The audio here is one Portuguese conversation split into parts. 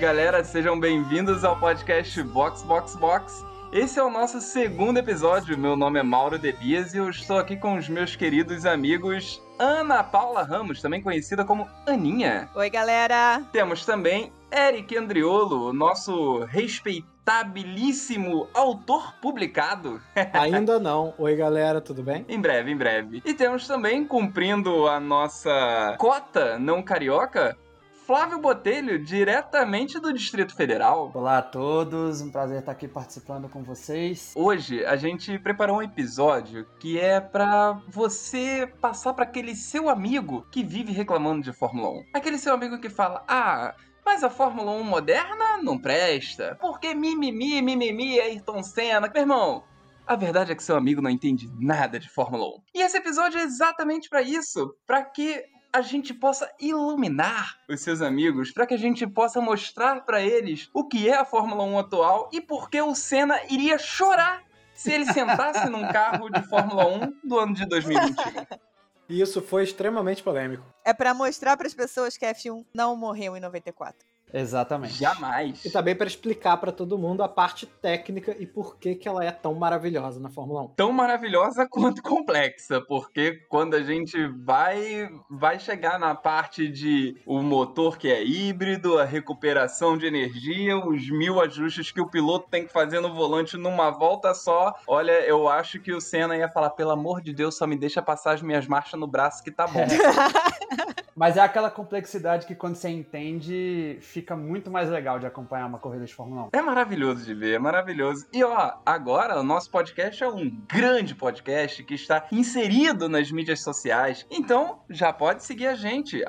Galera, sejam bem-vindos ao podcast Box Box Box. Esse é o nosso segundo episódio. Meu nome é Mauro Debias e eu estou aqui com os meus queridos amigos Ana Paula Ramos, também conhecida como Aninha. Oi, galera! Temos também Eric Andriolo, nosso respeitabilíssimo autor publicado. Ainda não. Oi, galera, tudo bem? Em breve, em breve. E temos também, cumprindo a nossa cota não carioca, Flávio Botelho, diretamente do Distrito Federal. Olá a todos, um prazer estar aqui participando com vocês. Hoje a gente preparou um episódio que é pra você passar pra aquele seu amigo que vive reclamando de Fórmula 1. Aquele seu amigo que fala: "Ah, mas a Fórmula 1 moderna não presta. Porque mimimi, mimimi, Ayrton Senna. Meu irmão, a verdade é que seu amigo não entende nada de Fórmula 1. E esse episódio é exatamente pra isso, Pra que a gente possa iluminar os seus amigos, para que a gente possa mostrar para eles o que é a Fórmula 1 atual e por que o Senna iria chorar se ele sentasse num carro de Fórmula 1 do ano de 2021. E isso foi extremamente polêmico. É pra mostrar pras pessoas que a F1 não morreu em 94. Exatamente. Jamais. E também para explicar para todo mundo a parte técnica e por que, que ela é tão maravilhosa na Fórmula 1. Tão maravilhosa quanto complexa, porque quando a gente vai vai chegar na parte de o motor que é híbrido, a recuperação de energia, os mil ajustes que o piloto tem que fazer no volante numa volta só, olha, eu acho que o Senna ia falar, pelo amor de Deus, só me deixa passar as minhas marchas no braço que tá bom. Mas é aquela complexidade que quando você entende, fica muito mais legal de acompanhar uma corrida de Fórmula 1. É maravilhoso de ver, é maravilhoso. E ó, agora o nosso podcast é um grande podcast que está inserido nas mídias sociais. Então, já pode seguir a gente,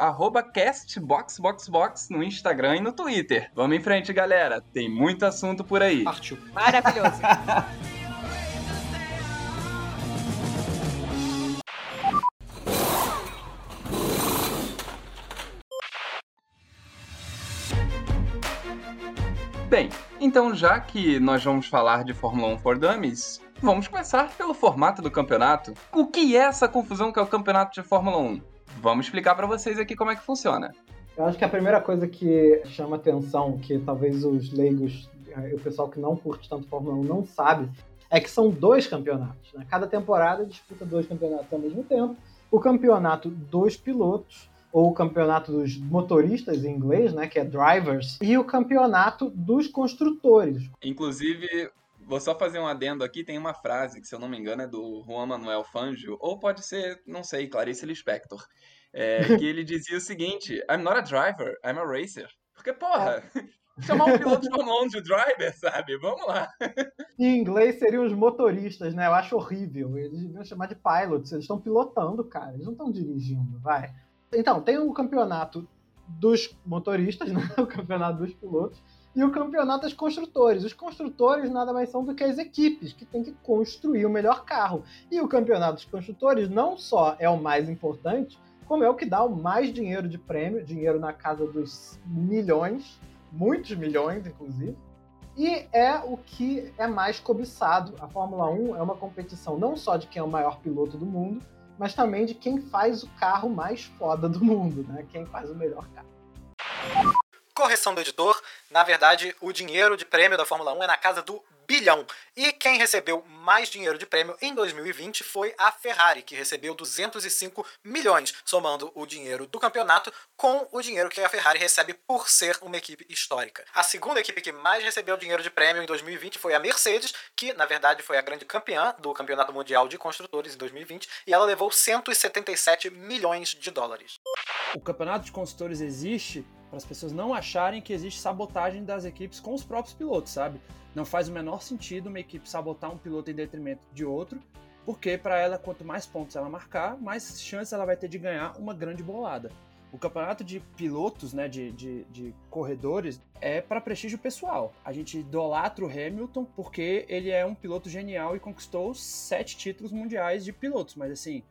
castboxboxbox no Instagram e no Twitter. Vamos em frente, galera. Tem muito assunto por aí. Partiu. Maravilhoso. Bem, então já que nós vamos falar de Fórmula 1 for Dummies, vamos começar pelo formato do campeonato. O que é essa confusão que é o campeonato de Fórmula 1? Vamos explicar para vocês aqui como é que funciona. Eu acho que a primeira coisa que chama atenção, que talvez os leigos e o pessoal que não curte tanto Fórmula 1 não sabe, é que são dois campeonatos. Né? Cada temporada disputa dois campeonatos ao mesmo tempo. O campeonato dos pilotos ou o campeonato dos motoristas em inglês, né, que é drivers, e o campeonato dos construtores. Inclusive, vou só fazer um adendo aqui, tem uma frase que, se eu não me engano, é do Juan Manuel Fangio, ou pode ser, não sei, Clarice Lispector, é, que ele dizia o seguinte, I'm not a driver, I'm a racer. Porque, porra, chamar um piloto de Fórmula 1 de driver, sabe? Vamos lá. Em inglês seriam os motoristas, né? Eu acho horrível. Eles deviam chamar de pilots. Eles estão pilotando, cara. Eles não estão dirigindo, vai. Então, tem o campeonato dos motoristas, né? o campeonato dos pilotos, e o campeonato dos construtores. Os construtores nada mais são do que as equipes que têm que construir o melhor carro. E o campeonato dos construtores não só é o mais importante, como é o que dá o mais dinheiro de prêmio, dinheiro na casa dos milhões, muitos milhões, inclusive. E é o que é mais cobiçado. A Fórmula 1 é uma competição não só de quem é o maior piloto do mundo, mas também de quem faz o carro mais foda do mundo, né? Quem faz o melhor carro. Correção do editor, na verdade, o dinheiro de prêmio da Fórmula 1 é na casa do bilhão. E quem recebeu mais dinheiro de prêmio em 2020 foi a Ferrari, que recebeu 205 milhões, somando o dinheiro do campeonato com o dinheiro que a Ferrari recebe por ser uma equipe histórica. A segunda equipe que mais recebeu dinheiro de prêmio em 2020 foi a Mercedes, que na verdade foi a grande campeã do Campeonato Mundial de Construtores em 2020, e ela levou 177 milhões de dólares. O campeonato de construtores existe para as pessoas não acharem que existe sabotagem das equipes com os próprios pilotos, sabe? Não faz o menor sentido uma equipe sabotar um piloto em detrimento de outro, porque para ela, quanto mais pontos ela marcar, mais chances ela vai ter de ganhar uma grande bolada. O campeonato de pilotos, né, de, de, de corredores, é para prestígio pessoal. A gente idolatra o Hamilton porque ele é um piloto genial e conquistou sete títulos mundiais de pilotos. Mas assim,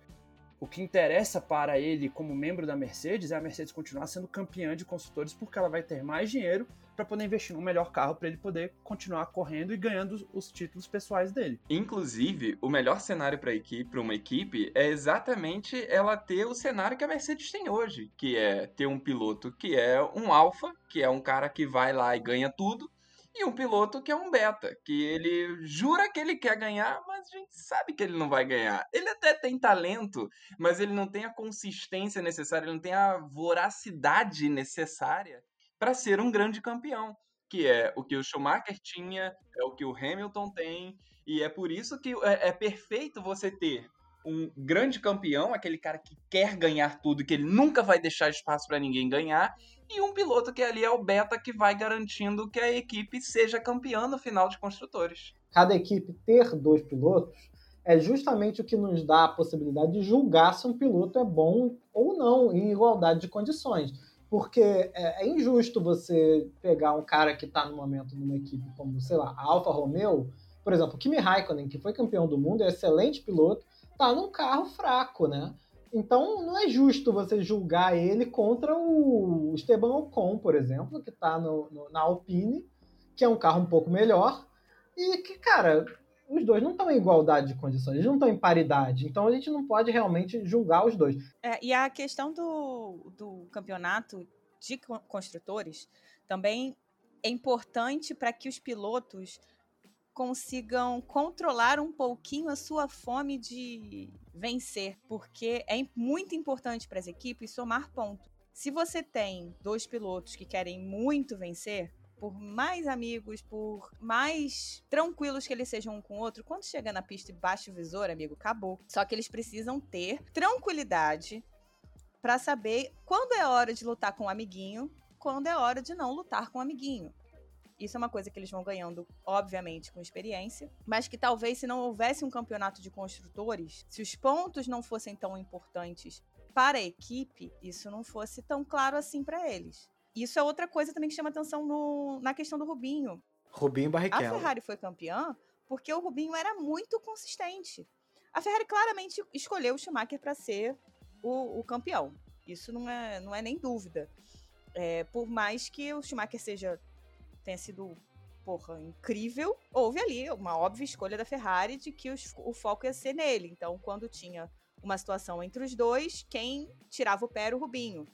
o que interessa para ele como membro da Mercedes é a Mercedes continuar sendo campeã de construtores porque ela vai ter mais dinheiro para poder investir num melhor carro para ele poder continuar correndo e ganhando os títulos pessoais dele. Inclusive, o melhor cenário para equipe, para uma equipe é exatamente ela ter o cenário que a Mercedes tem hoje, que é ter um piloto que é um alfa, que é um cara que vai lá e ganha tudo, e um piloto que é um beta, que ele jura que ele quer ganhar, mas a gente sabe que ele não vai ganhar. Ele até tem talento, mas ele não tem a consistência necessária, ele não tem a voracidade necessária para ser um grande campeão, que é o que o Schumacher tinha, é o que o Hamilton tem, e é por isso que é, é perfeito você ter um grande campeão, aquele cara que quer ganhar tudo, que ele nunca vai deixar espaço para ninguém ganhar, e um piloto que ali é o beta que vai garantindo que a equipe seja campeã no final de construtores. Cada equipe ter dois pilotos é justamente o que nos dá a possibilidade de julgar se um piloto é bom ou não em igualdade de condições. Porque é, é injusto você pegar um cara que está no momento numa equipe como, sei lá, a Alfa Romeo, por exemplo, Kimi Raikkonen, que foi campeão do mundo, é excelente piloto, tá num carro fraco, né? Então não é justo você julgar ele contra o Esteban Ocon, por exemplo, que está no, no, na Alpine, que é um carro um pouco melhor, e que, cara, os dois não estão em igualdade de condições, eles não estão em paridade. Então a gente não pode realmente julgar os dois. É, e a questão do, do campeonato de construtores também é importante para que os pilotos consigam controlar um pouquinho a sua fome de vencer, porque é muito importante para as equipes somar ponto. Se você tem dois pilotos que querem muito vencer, por mais amigos, por mais tranquilos que eles sejam um com o outro, quando chega na pista e baixa o visor, amigo, acabou. Só que eles precisam ter tranquilidade para saber quando é hora de lutar com o um amiguinho, quando é hora de não lutar com o um amiguinho. Isso é uma coisa que eles vão ganhando, obviamente, com experiência, mas que talvez se não houvesse um campeonato de construtores, se os pontos não fossem tão importantes para a equipe, isso não fosse tão claro assim para eles. Isso é outra coisa também que chama atenção no, na questão do Rubinho. Rubinho Barrichello. A Ferrari foi campeã porque o Rubinho era muito consistente. A Ferrari claramente escolheu o Schumacher para ser o, o, campeão. Isso não é, não é nem dúvida. É, por mais que o Schumacher seja tenha sido, porra, incrível, houve ali uma óbvia escolha da Ferrari de que os, o foco ia ser nele. Então, quando tinha uma situação entre os dois, quem tirava o pé era o Rubinho.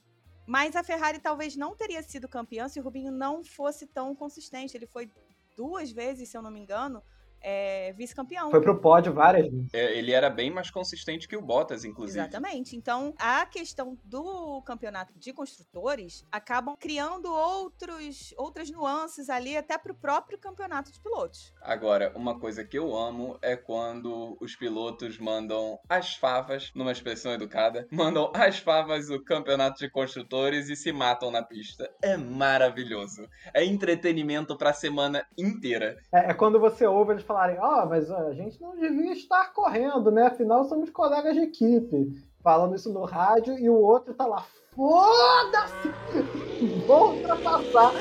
Mas a Ferrari talvez não teria sido campeã se o Rubinho não fosse tão consistente. Ele foi duas vezes, se eu não me engano, é, vice-campeão. Foi pro pódio várias vezes. É, ele era bem mais consistente que o Bottas, inclusive. Exatamente. Então, a questão do campeonato de construtores acabam criando outros, outras nuances ali até pro próprio campeonato de pilotos. Agora, uma coisa que eu amo é quando os pilotos mandam as favas, numa expressão educada, mandam as favas o campeonato de construtores e se matam na pista. É maravilhoso. É entretenimento pra semana inteira. É, é quando você ouve eles falarem, ó, oh, mas a gente não devia estar correndo, né? Afinal, somos colegas de equipe. Falando isso no rádio e o outro tá lá, foda-se! Vou ultrapassar!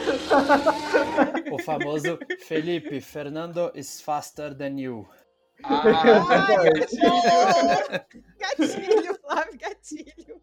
O famoso Felipe, Fernando is faster than you. Ah, Ai, gatilho! gatilho, Flávio, gatilho.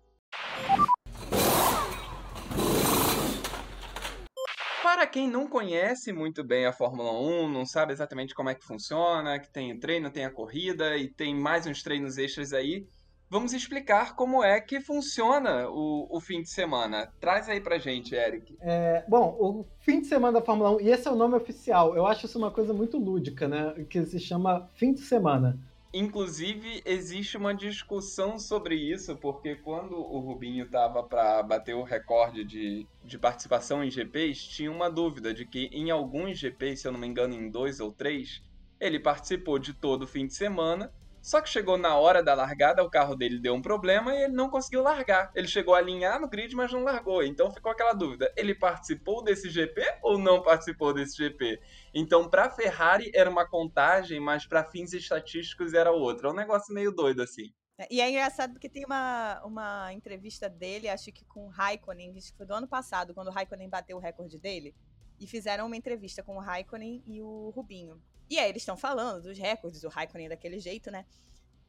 Para quem não conhece muito bem a Fórmula 1, não sabe exatamente como é que funciona, que tem o treino, tem a corrida e tem mais uns treinos extras aí, vamos explicar como é que funciona o, o fim de semana. Traz aí pra gente, Eric. É, bom, o fim de semana da Fórmula 1, e esse é o nome oficial, eu acho isso uma coisa muito lúdica, né? Que se chama fim de semana. Inclusive, existe uma discussão sobre isso, porque quando o Rubinho estava para bater o recorde de, de participação em GPs, tinha uma dúvida de que em alguns GPs, se eu não me engano, em dois ou três, ele participou de todo o fim de semana só que chegou na hora da largada, o carro dele deu um problema e ele não conseguiu largar. Ele chegou a alinhar no grid, mas não largou. Então ficou aquela dúvida: ele participou desse GP ou não participou desse GP? Então, para Ferrari era uma contagem, mas para fins estatísticos era outra. É um negócio meio doido assim. E é engraçado porque tem uma, uma entrevista dele, acho que com o Raikkonen, acho que foi do ano passado, quando o Raikkonen bateu o recorde dele. E fizeram uma entrevista com o Raikkonen e o Rubinho. E aí eles estão falando dos recordes, o Raikkonen daquele jeito, né?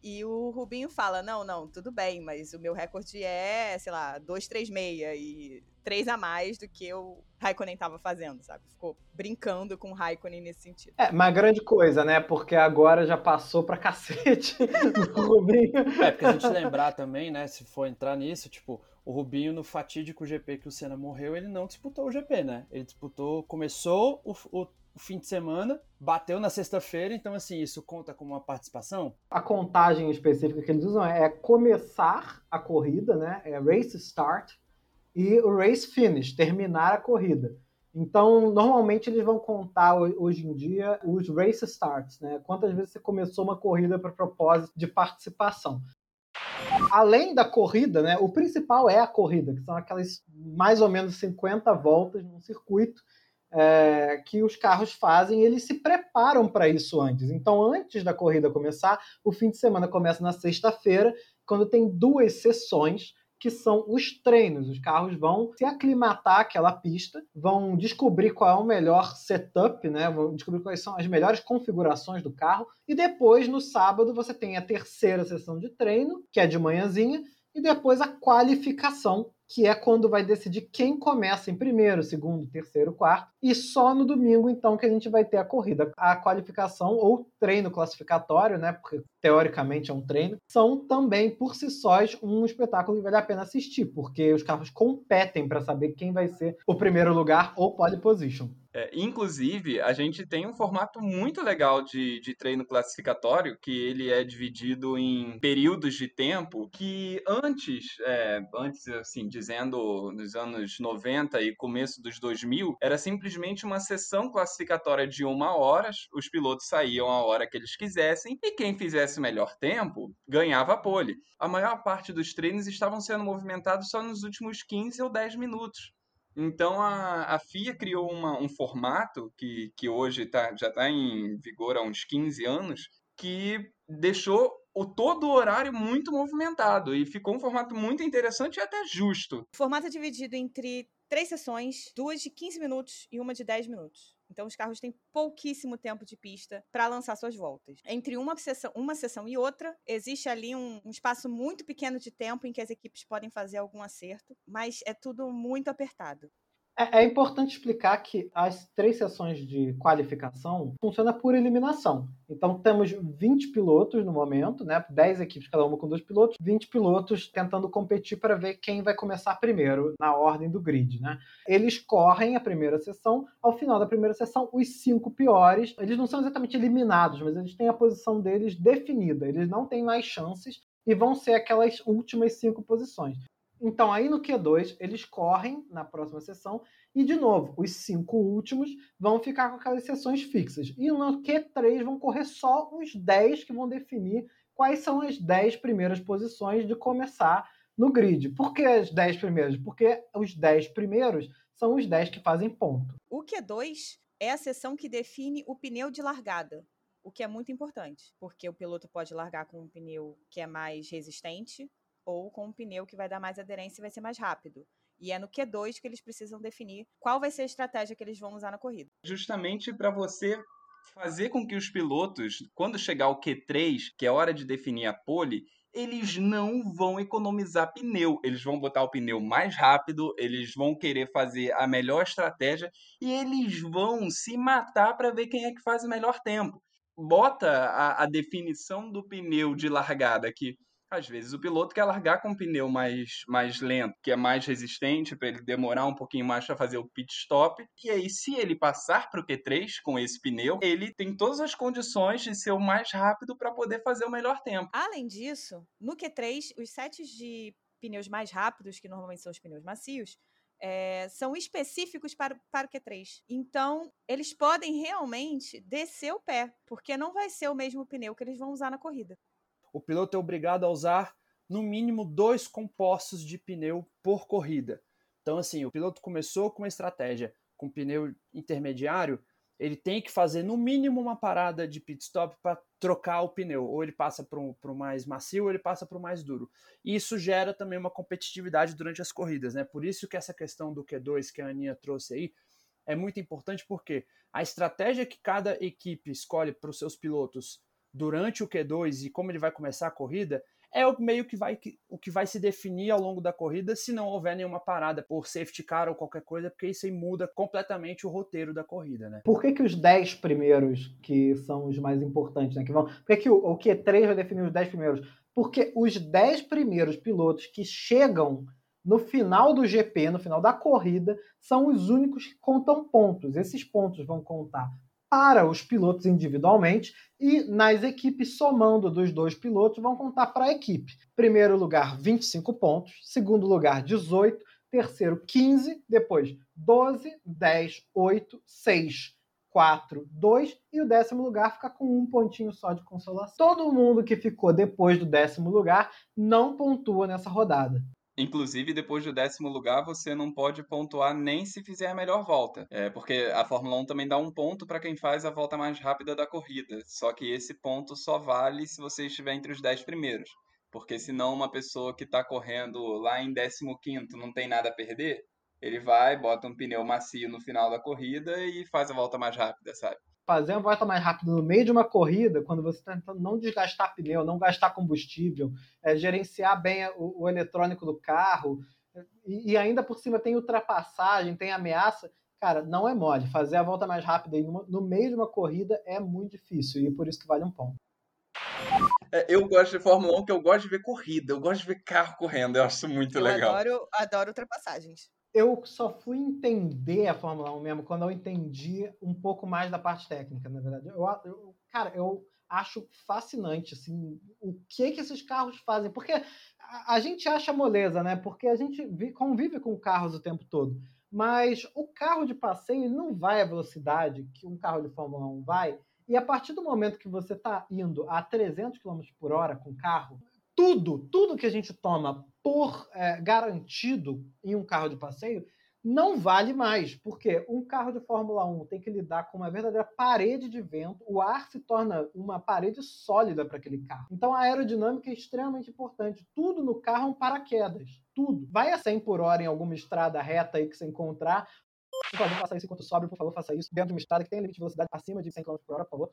E o Rubinho fala: não, não, tudo bem, mas o meu recorde é, sei lá, 236 e três a mais do que o Raikkonen estava fazendo, sabe? Ficou brincando com o Raikkonen nesse sentido. É, uma grande coisa, né? Porque agora já passou pra cacete o Rubinho. É, porque a gente lembrar também, né? Se for entrar nisso, tipo, o Rubinho no fatídico GP que o Senna morreu, ele não disputou o GP, né? Ele disputou, começou o, o o fim de semana, bateu na sexta-feira, então assim, isso conta como uma participação? A contagem específica que eles usam é começar a corrida, né? É race start e o race finish, terminar a corrida. Então, normalmente eles vão contar hoje em dia os race starts, né? Quantas vezes você começou uma corrida para propósito de participação. Além da corrida, né? O principal é a corrida, que são aquelas mais ou menos 50 voltas num circuito é, que os carros fazem, eles se preparam para isso antes. Então, antes da corrida começar, o fim de semana começa na sexta-feira, quando tem duas sessões que são os treinos. Os carros vão se aclimatar àquela pista, vão descobrir qual é o melhor setup, né? vão descobrir quais são as melhores configurações do carro. E depois, no sábado, você tem a terceira sessão de treino, que é de manhãzinha, e depois a qualificação, que é quando vai decidir quem começa em primeiro, segundo, terceiro, quarto. E só no domingo, então, que a gente vai ter a corrida. A qualificação ou treino classificatório, né? Porque teoricamente é um treino, são também por si sós um espetáculo que vale a pena assistir, porque os carros competem para saber quem vai ser o primeiro lugar ou pole position. É, inclusive, a gente tem um formato muito legal de, de treino classificatório, que ele é dividido em períodos de tempo, que antes, é, antes assim, dizendo nos anos 90 e começo dos 2000, era simplesmente uma sessão classificatória de uma hora, os pilotos saíam a hora que eles quisessem, e quem fizesse melhor tempo ganhava a pole. A maior parte dos treinos estavam sendo movimentados só nos últimos 15 ou 10 minutos. Então a, a FIA criou uma, um formato que, que hoje tá, já está em vigor há uns 15 anos, que deixou o todo o horário muito movimentado e ficou um formato muito interessante e até justo. O formato é dividido entre três sessões, duas de 15 minutos e uma de 10 minutos. Então os carros têm pouquíssimo tempo de pista para lançar suas voltas. Entre uma sessão, uma sessão e outra, existe ali um, um, espaço muito pequeno de tempo em que as equipes podem fazer algum acerto, mas é tudo muito apertado. É, é, importante explicar que as três sessões de qualificação funcionam por eliminação. Então temos 20 pilotos no momento, né? 10 equipes, cada uma com dois pilotos, 20 pilotos tentando competir para ver quem vai começar primeiro na ordem do grid, né? Eles correm a primeira sessão, ao final da primeira sessão, os cinco piores, eles não são exatamente eliminados, mas eles têm a posição deles definida, eles não têm mais chances e vão ser aquelas últimas cinco posições. Então, aí no Q2, eles correm na próxima sessão e, de novo, os cinco últimos vão ficar com aquelas sessões fixas. E no Q3 vão correr só os 10 que vão definir quais são as 10 primeiras posições de começar no grid. Por que as 10 primeiras? Porque os 10 primeiros são os 10 que fazem ponto. O Q2 é a sessão que define o pneu de largada o que é muito importante, porque o piloto pode largar com um pneu que é mais resistente ou com um pneu que vai dar mais aderência e vai ser mais rápido. E é no Q2 que eles precisam definir qual vai ser a estratégia que eles vão usar na corrida. Justamente para você fazer com que os pilotos, quando chegar o Q3, que é hora de definir a pole, eles não vão economizar pneu. Eles vão botar o pneu mais rápido, eles vão querer fazer a melhor estratégia e eles vão se matar para ver quem é que faz o melhor tempo. Bota a, a definição do pneu de largada aqui às vezes o piloto quer largar com um pneu mais, mais lento, que é mais resistente, para ele demorar um pouquinho mais para fazer o pit stop. E aí, se ele passar para o Q3 com esse pneu, ele tem todas as condições de ser o mais rápido para poder fazer o melhor tempo. Além disso, no Q3, os sets de pneus mais rápidos, que normalmente são os pneus macios, é, são específicos para, para o Q3. Então, eles podem realmente descer o pé, porque não vai ser o mesmo pneu que eles vão usar na corrida o piloto é obrigado a usar no mínimo dois compostos de pneu por corrida. Então, assim, o piloto começou com uma estratégia com pneu intermediário, ele tem que fazer no mínimo uma parada de pit stop para trocar o pneu, ou ele passa para o mais macio, ou ele passa para o mais duro. E isso gera também uma competitividade durante as corridas, né? Por isso que essa questão do Q2 que a Aninha trouxe aí é muito importante, porque a estratégia que cada equipe escolhe para os seus pilotos durante o Q2 e como ele vai começar a corrida é o meio que vai o que vai se definir ao longo da corrida se não houver nenhuma parada por safety car ou qualquer coisa, porque isso aí muda completamente o roteiro da corrida, né? Por que, que os 10 primeiros, que são os mais importantes, né? Que vão, por que, que o, o Q3 vai definir os 10 primeiros? Porque os 10 primeiros pilotos que chegam no final do GP, no final da corrida, são os únicos que contam pontos. Esses pontos vão contar para os pilotos individualmente e nas equipes, somando dos dois pilotos, vão contar para a equipe. Primeiro lugar, 25 pontos. Segundo lugar, 18. Terceiro, 15. Depois, 12, 10, 8, 6, 4, 2. E o décimo lugar fica com um pontinho só de consolação. Todo mundo que ficou depois do décimo lugar não pontua nessa rodada. Inclusive, depois do décimo lugar, você não pode pontuar nem se fizer a melhor volta. É, porque a Fórmula 1 também dá um ponto para quem faz a volta mais rápida da corrida. Só que esse ponto só vale se você estiver entre os 10 primeiros. Porque senão uma pessoa que está correndo lá em 15 não tem nada a perder, ele vai, bota um pneu macio no final da corrida e faz a volta mais rápida, sabe? Fazer uma volta mais rápida no meio de uma corrida, quando você está tentando não desgastar pneu, não gastar combustível, é, gerenciar bem o, o, eletrônico do carro, e, e, ainda por cima tem ultrapassagem, tem ameaça, cara, não é mole. Fazer a volta mais rápida numa, no meio de uma corrida é muito difícil, e por isso que vale um ponto. É, eu gosto de Fórmula 1 porque eu gosto de ver corrida, eu gosto de ver carro correndo, eu acho muito eu legal. Eu adoro, adoro ultrapassagens eu só fui entender a Fórmula 1 mesmo quando eu entendi um pouco mais da parte técnica, na verdade. Eu, eu, cara, eu acho fascinante assim, o que que esses carros fazem, porque a, a gente acha moleza, né? Porque a gente vi, convive com carros o tempo todo. Mas o carro de passeio não vai à velocidade que um carro de Fórmula 1 vai. E a partir do momento que você está indo a 300 km por hora com o carro, tudo, tudo que a gente toma por é, garantido em um carro de passeio não vale mais, porque um carro de Fórmula 1 tem que lidar com uma verdadeira parede de vento, o ar se torna uma parede sólida para aquele carro. Então a aerodinâmica é extremamente importante. Tudo no carro é um paraquedas, tudo. Vai a 100 por hora em alguma estrada reta aí que você encontrar, por favor, faça isso enquanto sobe, por favor, faça isso dentro de uma estrada que tem limite de velocidade acima de 100 km por hora, por favor.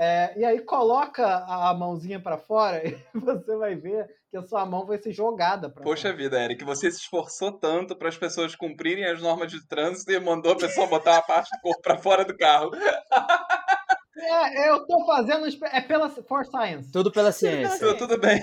É, e aí coloca a mãozinha para fora e você vai ver que a sua mão vai ser jogada para Poxa fora. vida, Eric, você se esforçou tanto para as pessoas cumprirem as normas de trânsito e mandou a pessoa botar a parte do corpo para fora do carro. É, eu tô fazendo é pela for science. Tudo pela ciência. Tudo, tudo bem.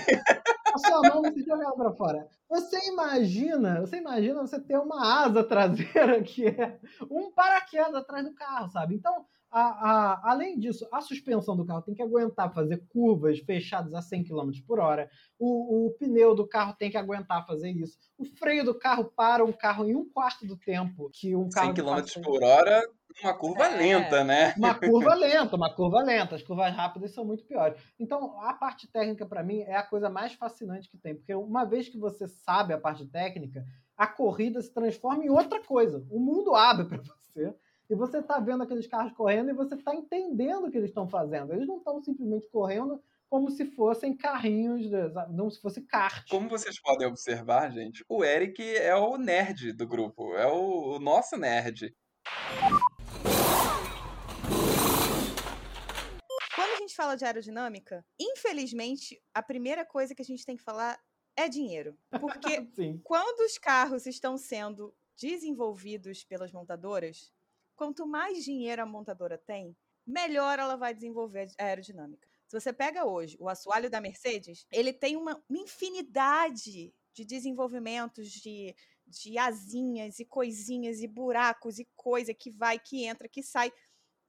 A sua mão vai ser jogada para fora. Você imagina, você imagina você ter uma asa traseira que é um paraquedas atrás do carro, sabe? Então, a, a, além disso, a suspensão do carro tem que aguentar fazer curvas fechadas a 100 km por hora. O, o, pneu do carro tem que aguentar fazer isso. O freio do carro para um carro em um quarto do tempo que um carro. 100 km por hora, uma curva é, lenta, né? Uma curva lenta, uma curva lenta. As curvas rápidas são muito piores. Então, a parte técnica, para mim, é a coisa mais fascinante que tem. Porque uma vez que você sabe a parte técnica, a corrida se transforma em outra coisa. O mundo abre para você e você está vendo aqueles carros correndo e você está entendendo o que eles estão fazendo. Eles não estão simplesmente correndo como se fossem carrinhos, não se fosse kart. Como vocês podem observar, gente, o Eric é o nerd do grupo, é o, o nosso nerd. Quando a gente fala de aerodinâmica, infelizmente, a primeira coisa que a gente tem que falar é dinheiro. Porque quando os carros estão sendo desenvolvidos pelas montadoras, quanto mais dinheiro a montadora tem, melhor ela vai desenvolver a aerodinâmica. Se você pega hoje o assoalho da Mercedes, ele tem uma, uma infinidade de desenvolvimentos de, de asinhas e coisinhas e buracos e coisa que vai, que entra, que sai.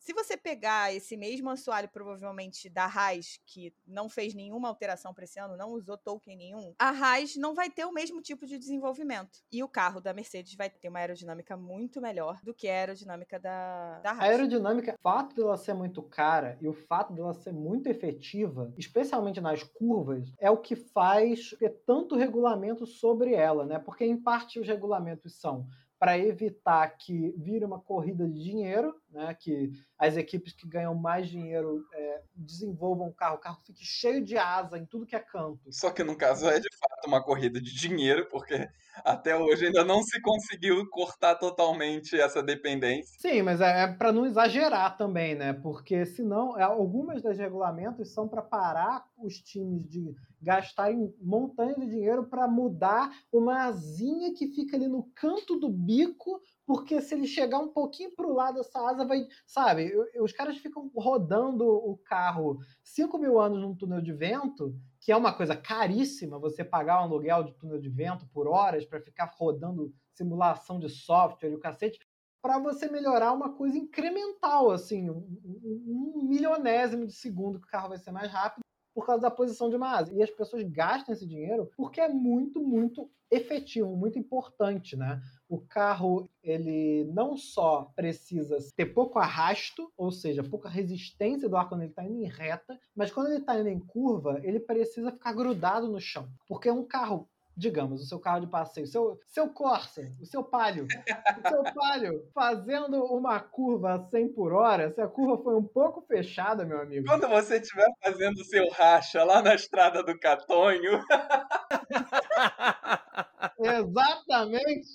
Se você pegar esse mesmo assoalho, provavelmente da Haas, que não fez nenhuma alteração para esse ano, não usou token nenhum, a Haas não vai ter o mesmo tipo de desenvolvimento. E o carro da Mercedes vai ter uma aerodinâmica muito melhor do que a aerodinâmica da, da Haas. A aerodinâmica, o fato dela ser muito cara e o fato dela ser muito efetiva, especialmente nas curvas, é o que faz ter tanto regulamento sobre ela, né? Porque em parte os regulamentos são para evitar que vire uma corrida de dinheiro, né, que as equipes que ganham mais dinheiro é, desenvolvam o carro, o carro fique cheio de asa em tudo que é canto. Só que no caso é de fato uma corrida de dinheiro, porque até hoje ainda não se conseguiu cortar totalmente essa dependência. Sim, mas é, é para não exagerar também, né? Porque senão, é, algumas das regulamentos são para parar os times de gastarem montanha de dinheiro para mudar uma asinha que fica ali no canto do bico porque se ele chegar um pouquinho para o lado, essa asa vai. Sabe, os caras ficam rodando o carro 5 mil anos num túnel de vento, que é uma coisa caríssima você pagar um aluguel de túnel de vento por horas para ficar rodando simulação de software e o cacete, para você melhorar uma coisa incremental, assim, um, um milionésimo de segundo que o carro vai ser mais rápido por causa da posição de uma asa. E as pessoas gastam esse dinheiro porque é muito, muito efetivo, muito importante, né? O carro, ele não só precisa ter pouco arrasto, ou seja, pouca resistência do ar quando ele está indo em reta, mas quando ele está indo em curva, ele precisa ficar grudado no chão. Porque um carro digamos, o seu carro de passeio, seu, seu Corsa, o seu Palio, o seu Palio fazendo uma curva a 100 por hora, se a curva foi um pouco fechada, meu amigo. Quando você estiver fazendo o seu racha lá na estrada do Catonho. Exatamente.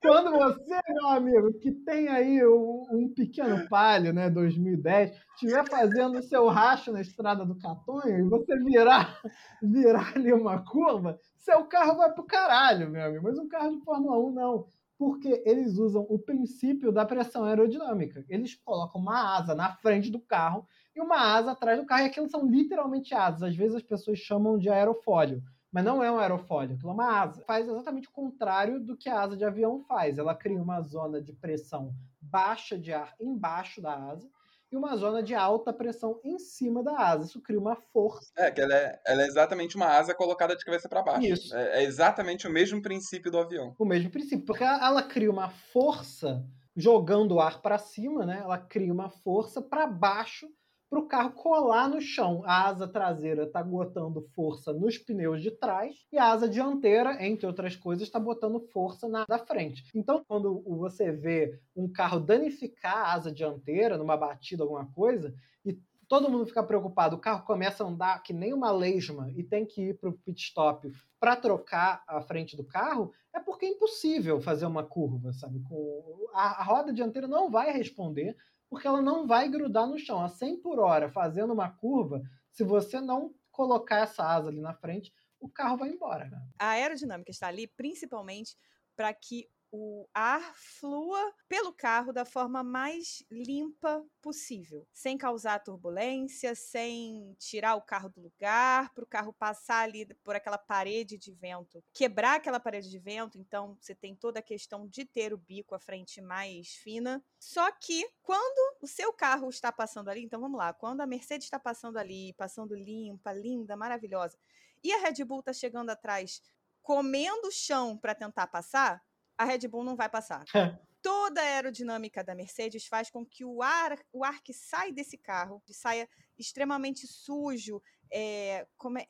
Quando você, meu amigo, que tem aí um, um pequeno palio, né, 2010, estiver fazendo o seu racho na estrada do Catonho e você virar, virar ali uma curva, seu carro vai pro caralho, meu amigo. Mas um carro de Fórmula 1 não. Porque eles usam o princípio da pressão aerodinâmica. Eles colocam uma asa na frente do carro e uma asa atrás do carro. E aquilo são literalmente asas. Às vezes as pessoas chamam de aerofólio. Mas não é um aerofólio, aquilo é uma asa. Faz exatamente o contrário do que a asa de avião faz. Ela cria uma zona de pressão baixa de ar embaixo da asa e uma zona de alta pressão em cima da asa. Isso cria uma força. É, que ela é, ela é exatamente uma asa colocada de cabeça para baixo. Isso. É, é, exatamente o mesmo princípio do avião. O mesmo princípio, porque ela cria uma força jogando o ar para cima, né? Ela cria uma força para baixo para o carro colar no chão. A asa traseira está botando força nos pneus de trás e a asa dianteira, entre outras coisas, está botando força na da frente. Então, quando você vê um carro danificar a asa dianteira numa batida, alguma coisa, e todo mundo fica preocupado, o carro começa a andar que nem uma lesma e tem que ir para o pit stop para trocar a frente do carro, é porque é impossível fazer uma curva, sabe? Com a, a roda dianteira não vai responder porque ela não vai grudar no chão. A 100 por hora, fazendo uma curva, se você não colocar essa asa ali na frente, o carro vai embora. Né? A aerodinâmica está ali principalmente para que o ar flua pelo carro da forma mais limpa possível, sem causar turbulência, sem tirar o carro do lugar, para o carro passar ali por aquela parede de vento, quebrar aquela parede de vento. Então, você tem toda a questão de ter o bico, a frente mais fina. Só que quando o seu carro está passando ali, então vamos lá, quando a Mercedes está passando ali, passando limpa, linda, maravilhosa, e a Red Bull está chegando atrás, comendo o chão para tentar passar a Red Bull não vai passar. É. Toda a aerodinâmica da Mercedes faz com que o ar, o ar que sai desse carro saia extremamente sujo, é, é,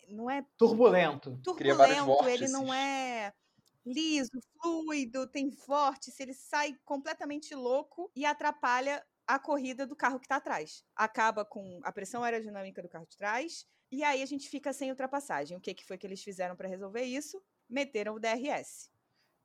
não é turbulento. Turbulento, ele não é liso, fluido, tem vórtice, ele sai completamente louco e atrapalha a corrida do carro que está atrás. Acaba com a pressão aerodinâmica do carro de trás e aí a gente fica sem ultrapassagem. O que, que foi que eles fizeram para resolver isso? Meteram o DRS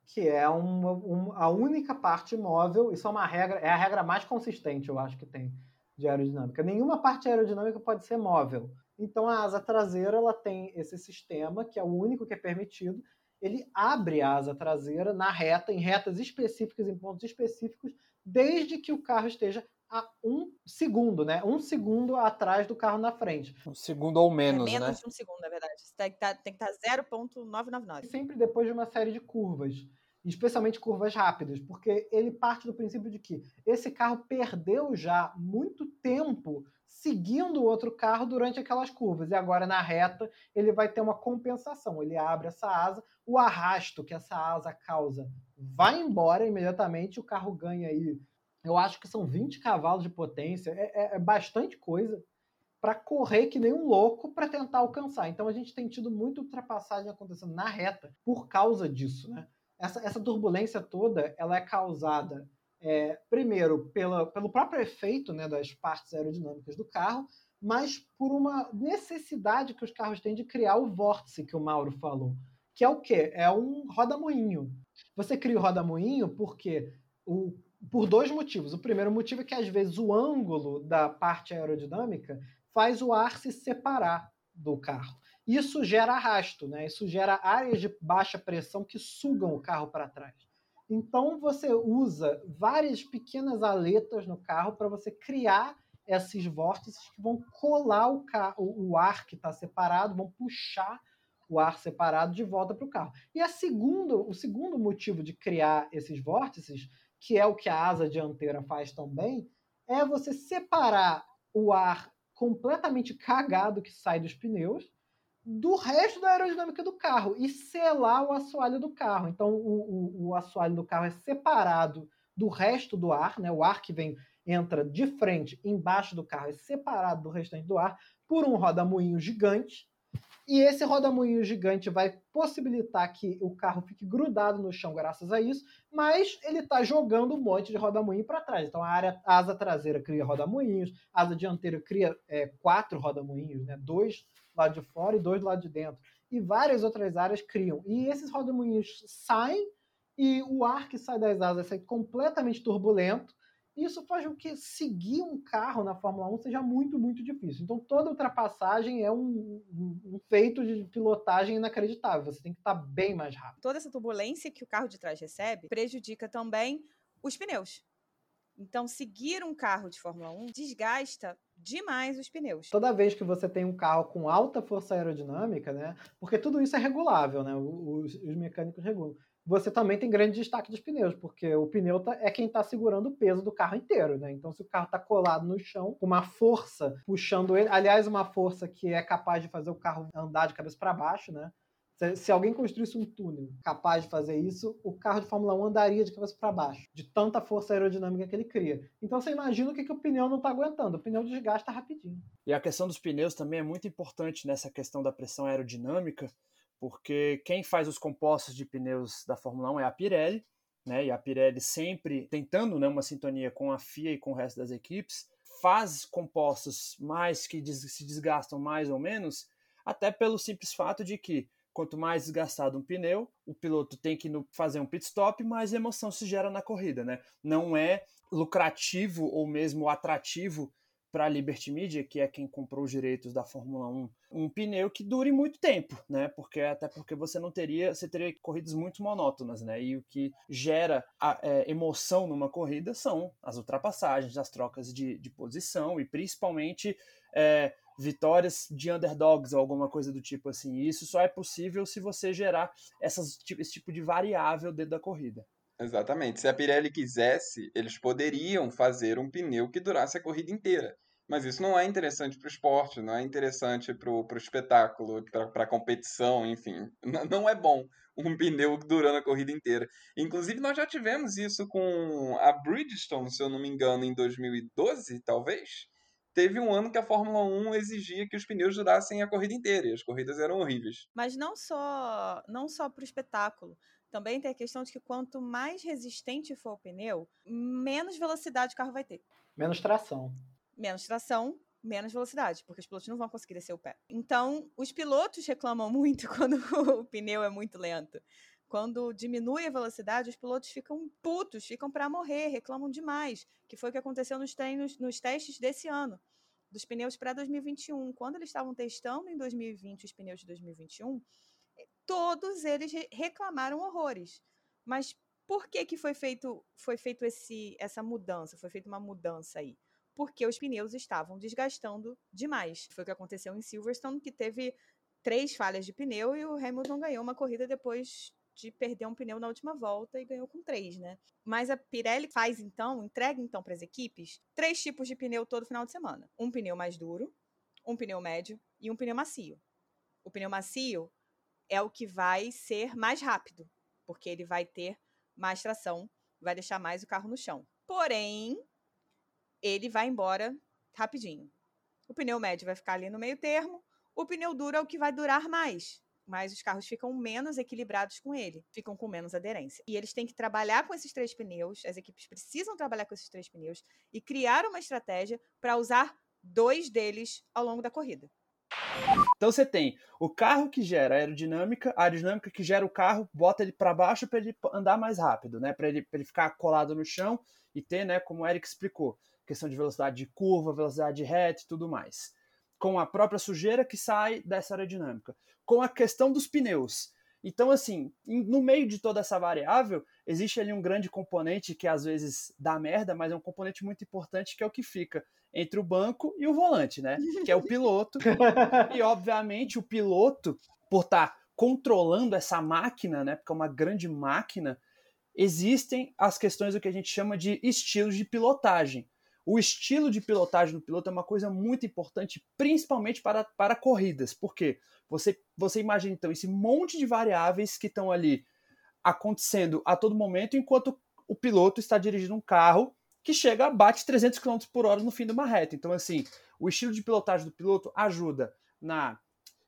que é uma, uma, a única parte móvel, isso é uma regra, é a regra mais consistente, eu acho que tem de aerodinâmica. Nenhuma parte aerodinâmica pode ser móvel. Então a asa traseira ela tem esse sistema que é o único que é permitido. Ele abre a asa traseira na reta, em retas específicas, em pontos específicos, desde que o carro esteja a um segundo, né? Um segundo atrás do carro na frente. Um segundo ou menos, é menos né? de um segundo, na verdade. Tem que tá, estar 0.999. Sempre depois de uma série de curvas, especialmente curvas rápidas, porque ele parte do princípio de que esse carro perdeu já muito tempo seguindo o outro carro durante aquelas curvas. E agora na reta ele vai ter uma compensação. Ele abre essa asa, o arrasto que essa asa causa vai embora imediatamente, o carro ganha aí eu acho que são 20 cavalos de potência, é, é, é bastante coisa para correr que nem um louco para tentar alcançar. Então a gente tem tido muita ultrapassagem acontecendo na reta por causa disso, né? Essa, essa turbulência toda, ela é causada é, primeiro pela, pelo próprio efeito né, das partes aerodinâmicas do carro, mas por uma necessidade que os carros têm de criar o vórtice que o Mauro falou. Que é o quê? É um roda-moinho. Você cria o roda-moinho porque o, por dois motivos. O primeiro motivo é que às vezes o ângulo da parte aerodinâmica faz o ar se separar do carro. Isso gera arrasto, né? Isso gera áreas de baixa pressão que sugam o carro para trás. Então você usa várias pequenas aletas no carro para você criar esses vórtices que vão colar o, carro, o ar que está separado, vão puxar o ar separado de volta para o carro. E a segundo, o segundo motivo de criar esses vórtices, que é o que a asa dianteira faz também, é você separar o ar completamente cagado que sai dos pneus do resto da aerodinâmica do carro e selar o assoalho do carro. Então, o, o, o assoalho do carro é separado do resto do ar, né? o ar que vem entra de frente embaixo do carro é separado do restante do ar por um roda-moinho gigante. E esse roda-moinho gigante vai possibilitar que o carro fique grudado no chão graças a isso, mas ele está jogando um monte de roda-moinho para trás. Então a, área, a asa traseira cria roda-moinhos, a asa dianteira cria é, quatro roda-moinhos, né? dois lado de fora e dois do lado de dentro. E várias outras áreas criam. E esses rodamuinhos saem e o ar que sai das asas é completamente turbulento. Isso faz com que seguir um carro na Fórmula 1 seja muito, muito difícil. Então, toda ultrapassagem é um, um, feito de pilotagem inacreditável. Você tem que estar bem mais rápido. Toda essa turbulência que o carro de trás recebe prejudica também os pneus. Então, seguir um carro de Fórmula 1 desgasta demais os pneus. Toda vez que você tem um carro com alta força aerodinâmica, né? Porque tudo isso é regulável, né? Os, os mecânicos regulam. Você também tem grande destaque dos pneus, porque o pneu tá, é quem está segurando o peso do carro inteiro, né? Então, se o carro está colado no chão, com uma força puxando ele, aliás, uma força que é capaz de fazer o carro andar de cabeça para baixo, né? Se, se, alguém construísse um túnel capaz de fazer isso, o carro de Fórmula 1 andaria de cabeça para baixo, de tanta força aerodinâmica que ele cria. Então você imagina o que, que o pneu não está aguentando. O pneu desgasta rapidinho. E a questão dos pneus também é muito importante nessa questão da pressão aerodinâmica, porque quem faz os compostos de pneus da Fórmula 1 é a Pirelli, né? E a Pirelli sempre tentando né, uma sintonia com a FIA e com o resto das equipes, faz compostos mais que se desgastam mais ou menos, até pelo simples fato de que Quanto mais desgastado um pneu, o piloto tem que fazer um pit stop, mais emoção se gera na corrida, né? Não é lucrativo ou mesmo atrativo para a Liberty Media, que é quem comprou os direitos da Fórmula 1, um pneu que dure muito tempo, né? Porque até porque você não teria, você teria corridas muito monótonas, né? E o que gera a, é, emoção numa corrida são as ultrapassagens, as trocas de, de posição e principalmente é, vitórias de underdogs ou alguma coisa do tipo assim. E isso só é possível se você gerar essas, esse tipo de variável dentro da corrida. Exatamente. Se a Pirelli quisesse, eles poderiam fazer um pneu que durasse a corrida inteira. Mas isso não é interessante para o esporte, não é interessante para o espetáculo, para a competição, enfim. Não é bom um pneu durando a corrida inteira. Inclusive, nós já tivemos isso com a Bridgestone, se eu não me engano, em 2012, talvez teve um ano que a Fórmula 1 exigia que os pneus durassem a corrida inteira, e as corridas eram horríveis. Mas não só, não só para o espetáculo. Também tem a questão de que quanto mais resistente for o pneu, menos velocidade o carro vai ter. Menos tração. Menos tração, menos velocidade, porque os pilotos não vão conseguir descer o pé. Então, os pilotos reclamam muito quando o pneu é muito lento. Quando diminui a velocidade, os pilotos ficam putos, ficam para morrer, reclamam demais, que foi o que aconteceu nos treinos, nos testes desse ano, dos pneus para 2021. Quando eles estavam testando em 2020 os pneus de 2021, todos eles reclamaram horrores. Mas por que, que foi feito, foi feito esse, essa mudança? Foi feita uma mudança aí? Porque os pneus estavam desgastando demais. Foi o que aconteceu em Silverstone, que teve três falhas de pneu e o Hamilton ganhou uma corrida depois de perder um pneu na última volta e ganhou com três, né? Mas a Pirelli faz então, entrega então para as equipes três tipos de pneu todo final de semana: um pneu mais duro, um pneu médio e um pneu macio. O pneu macio é o que vai ser mais rápido, porque ele vai ter mais tração, vai deixar mais o carro no chão. Porém, ele vai embora rapidinho. O pneu médio vai ficar ali no meio termo, o pneu duro é o que vai durar mais, mas os carros ficam menos equilibrados com ele, ficam com menos aderência. E eles têm que trabalhar com esses três pneus, as equipes precisam trabalhar com esses três pneus e criar uma estratégia para usar dois deles ao longo da corrida. Então você tem o carro que gera aerodinâmica, a aerodinâmica que gera o carro, bota ele para baixo para ele andar mais rápido, né? Para ele, ele ficar colado no chão e ter, né, como o Eric explicou, questão de velocidade de curva, velocidade de reta e tudo mais. Com a própria sujeira que sai dessa aerodinâmica. Com a questão dos pneus. Então, assim, no meio de toda essa variável, existe ali um grande componente que às vezes dá merda, mas é um componente muito importante que é o que fica entre o banco e o volante, né? Que é o piloto. e, obviamente, o piloto, por estar tá controlando essa máquina, né? Porque é uma grande máquina, existem as questões do que a gente chama de estilos de pilotagem. O estilo de pilotagem do piloto é uma coisa muito importante, principalmente para, para corridas. Por quê? Você, você imagina então esse monte de variáveis que estão ali acontecendo a todo momento, enquanto o piloto está dirigindo um carro que chega, bate 300 km por hora no fim de uma reta. Então, assim, o estilo de pilotagem do piloto ajuda na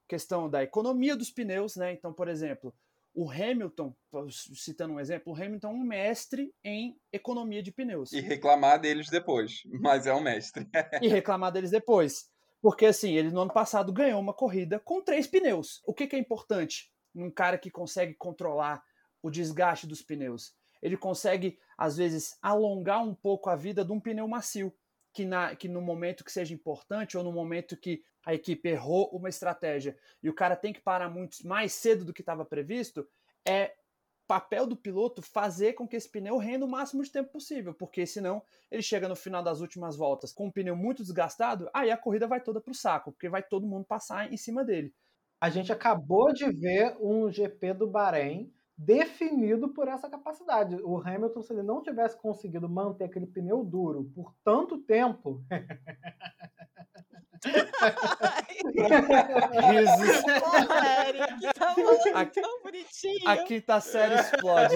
questão da economia dos pneus, né? Então, por exemplo, o Hamilton, citando um exemplo, o Hamilton é um mestre em economia de pneus. E reclamar deles depois, mas é um mestre. e reclamar deles depois. Porque assim, ele no ano passado ganhou uma corrida com três pneus. O que, que é importante num cara que consegue controlar o desgaste dos pneus? Ele consegue, às vezes, alongar um pouco a vida de um pneu macio. Que, na, que no momento que seja importante ou no momento que a equipe errou uma estratégia e o cara tem que parar muito mais cedo do que estava previsto, é papel do piloto fazer com que esse pneu renda o máximo de tempo possível, porque senão ele chega no final das últimas voltas com o pneu muito desgastado, aí a corrida vai toda para o saco, porque vai todo mundo passar em cima dele. A gente acabou de ver um GP do Bahrein definido por essa capacidade. O Hamilton, se ele não tivesse conseguido manter aquele pneu duro por tanto tempo. Porra, Eric, tá falando Aqui- tão bonitinho. A quinta série explode.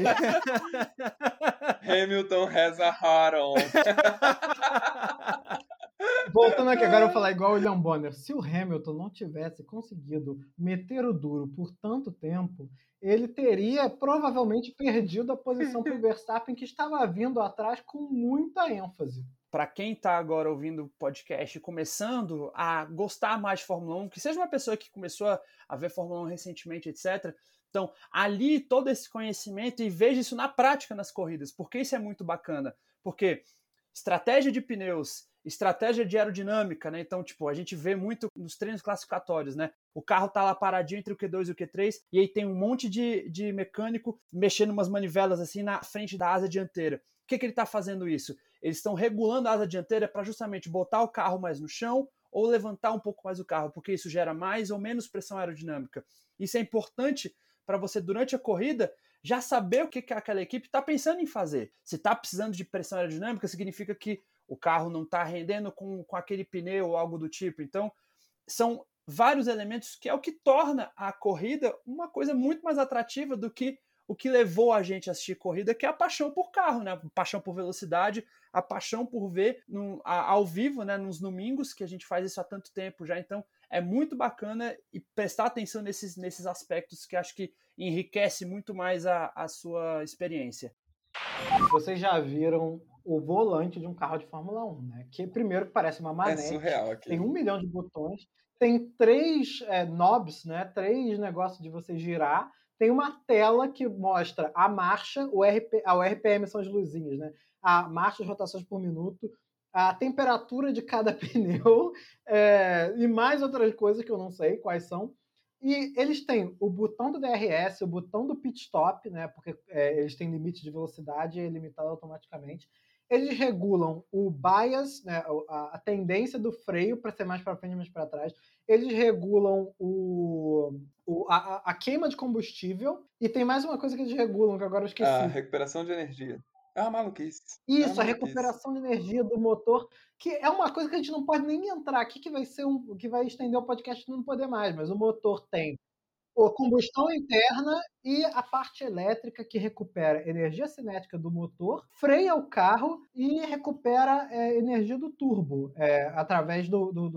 Hamilton has a hard on. Voltando aqui, agora eu vou falar igual o William Bonner. Se o Hamilton não tivesse conseguido meter o duro por tanto tempo, ele teria provavelmente perdido a posição para o Verstappen, que estava vindo atrás com muita ênfase. Para quem está agora ouvindo o podcast e começando a gostar mais de Fórmula 1, que seja uma pessoa que começou a, a ver Fórmula 1 recentemente, etc. Então, ali todo esse conhecimento e veja isso na prática nas corridas, porque isso é muito bacana. Porque estratégia de pneus, estratégia de aerodinâmica, né? Então, tipo, a gente vê muito nos treinos classificatórios, né? O carro tá lá paradinho entre o Q2 e o Q3, e aí tem um monte de, de mecânico mexendo umas manivelas assim na frente da asa dianteira. O que, que ele tá fazendo isso? Eles estão regulando a asa dianteira para justamente botar o carro mais no chão ou levantar um pouco mais o carro, porque isso gera mais ou menos pressão aerodinâmica. Isso é importante para você, durante a corrida, já saber o que, que aquela equipe está pensando em fazer. Se está precisando de pressão aerodinâmica, significa que o carro não está rendendo com, com aquele pneu ou algo do tipo. Então, são vários elementos que é o que torna a corrida uma coisa muito mais atrativa do que o que levou a gente a assistir corrida, que é a paixão por carro, né? A paixão por velocidade, a paixão por ver no, a, ao vivo, né? Nos domingos, que a gente faz isso há tanto tempo já. Então, é muito bacana e prestar atenção nesses, nesses aspectos que acho que enriquece muito mais a, a sua experiência. Vocês já viram o volante de um carro de Fórmula 1, né? Que primeiro que parece uma É manete, surreal aqui. tem um milhão de botões, tem três é, knobs, né? Três negócios de você girar. Tem uma tela que mostra a marcha, o, RP, o RPM são as luzinhas, né? A marcha, as rotações por minuto, a temperatura de cada pneu é, e mais outras coisas que eu não sei quais são. E eles têm o botão do DRS, o botão do pit stop, né? Porque é, eles têm limite de velocidade e é limitado automaticamente. Eles regulam o bias, né, a, a tendência do freio para ser mais para frente e mais para trás. Eles regulam o, o- a, a- a queima de combustível. E tem mais uma coisa que eles regulam, que agora eu esqueci. A recuperação de energia. É uma maluquice. Isso, É a uma maluquice. recuperação de energia do motor, que é uma coisa que a gente não pode nem entrar aqui, que vai ser um, que vai estender o podcast não poder mais, mas o motor tem a combustão interna e a parte elétrica que recupera energia cinética do motor, freia o carro e recupera é, energia do turbo é, através do- do-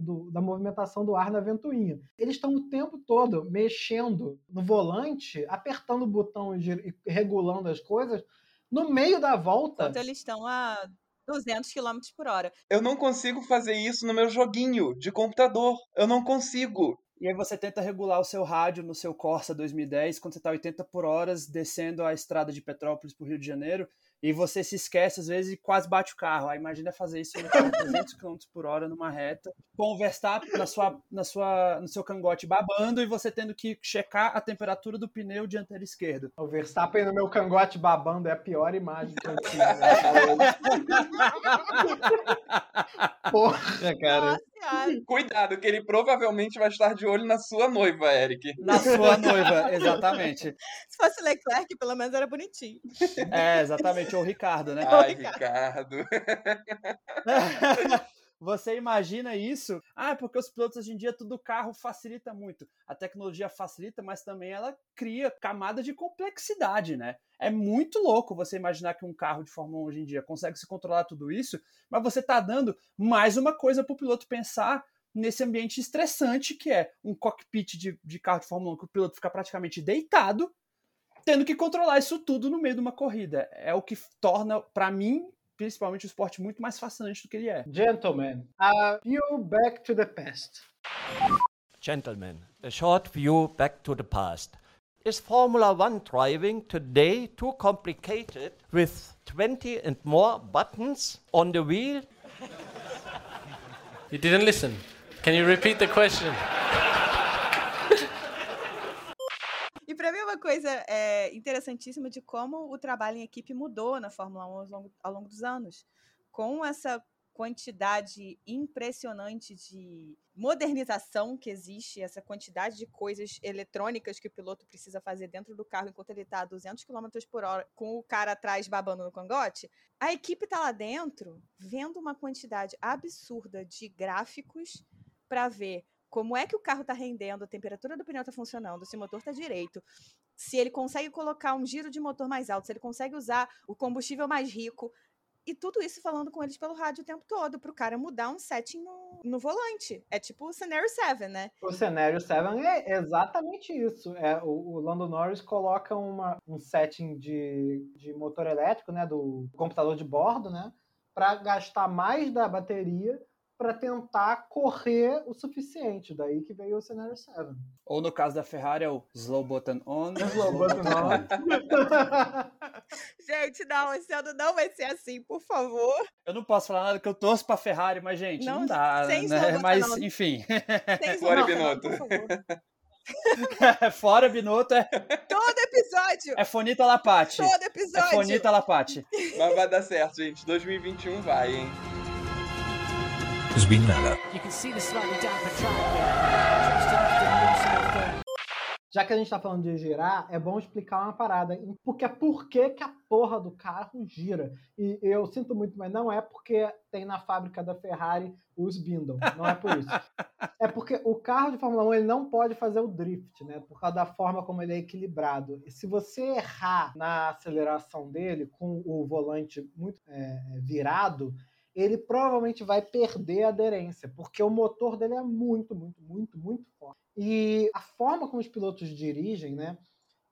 do- da movimentação do ar na ventoinha. Eles estão o tempo todo mexendo no volante, apertando o botão e e regulando as coisas. No meio da volta, Enquanto eles estão a 200 km por hora. Eu não consigo fazer isso no meu joguinho de computador. Eu não consigo. E aí você tenta regular o seu rádio no seu Corsa 2010 quando você está 80 por horas descendo a estrada de Petrópolis para o Rio de Janeiro e você se esquece às vezes e quase bate o carro. Aí imagina fazer isso no carro 300 km por hora numa reta, com o Verstappen na sua, na sua, no seu cangote babando e você tendo que checar a temperatura do pneu dianteiro esquerdo. O Verstappen no meu cangote babando é a pior imagem que eu tive. né? Porra, cara. Cuidado, que ele provavelmente vai estar de olho na sua noiva, Eric. Na sua noiva, exatamente. Se fosse Leclerc, pelo menos era bonitinho. É, exatamente, ou o Ricardo, né? Ai, Ricardo. Você imagina isso? Ah, porque os pilotos hoje em dia tudo carro facilita muito. A tecnologia facilita, mas também ela cria camada de complexidade, né? É muito louco você imaginar que um carro de Fórmula 1 hoje em dia consegue se controlar tudo isso, mas você tá dando mais uma coisa para o piloto pensar nesse ambiente estressante que é um cockpit de, de carro de Fórmula 1 que o piloto fica praticamente deitado, tendo que controlar isso tudo no meio de uma corrida. É o que torna, para mim, principalmente o esporte muito mais fascinante do que ele é. Gentlemen, a view back to the past. Gentlemen, a short view back to the past. Is Formula One driving today too complicated with 20 and more buttons on the wheel? You didn't listen. Can you repeat the question? Para mim é uma coisa é, interessantíssima de como o trabalho em equipe mudou na Fórmula 1 ao longo, ao longo dos anos. Com essa quantidade impressionante de modernização que existe, essa quantidade de coisas eletrônicas que o piloto precisa fazer dentro do carro enquanto ele está a 200 km por hora, com o cara atrás babando no cangote, a equipe está lá dentro vendo uma quantidade absurda de gráficos para ver como é que o carro está rendendo, a temperatura do pneu está funcionando, se o motor está direito, se ele consegue colocar um giro de motor mais alto, se ele consegue usar o combustível mais rico. E tudo isso falando com eles pelo rádio o tempo todo, pro cara mudar um setting no, no volante. É tipo o Scenario 7, né? O cenário 7 é exatamente isso. É, o, o Lando Norris coloca uma, um setting de, de motor elétrico, né, do computador de bordo, né, para gastar mais da bateria para tentar correr o suficiente. Daí que veio o cenário 7. Ou no caso da Ferrari é o slow button on, Slow button on. Gente, não, esse ano não vai ser assim, por favor. Eu não posso falar nada que eu torço pra Ferrari, mas gente, não, Não, dá, sem né? Mas on. enfim, Sem Fora Binotto. fora Binotto é, Todo episódio! é Fonita Lapati. Todo É episódio! Fonita Lapati. Mas vai dar certo, gente. 2021 vai, hein? Já que a gente tá falando de girar, é bom explicar uma parada. Porque por que, que a porra do carro gira? E eu sinto muito, mas não é porque tem na fábrica da Ferrari os Bindle. Não é por isso. É porque o carro de Fórmula 1 ele não pode fazer o drift, né? Por causa da forma como ele é equilibrado. E se você errar na aceleração dele com o volante muito é, virado, ele provavelmente vai perder a aderência, porque o motor dele é muito, muito, muito, muito forte. E a forma como os pilotos dirigem, né,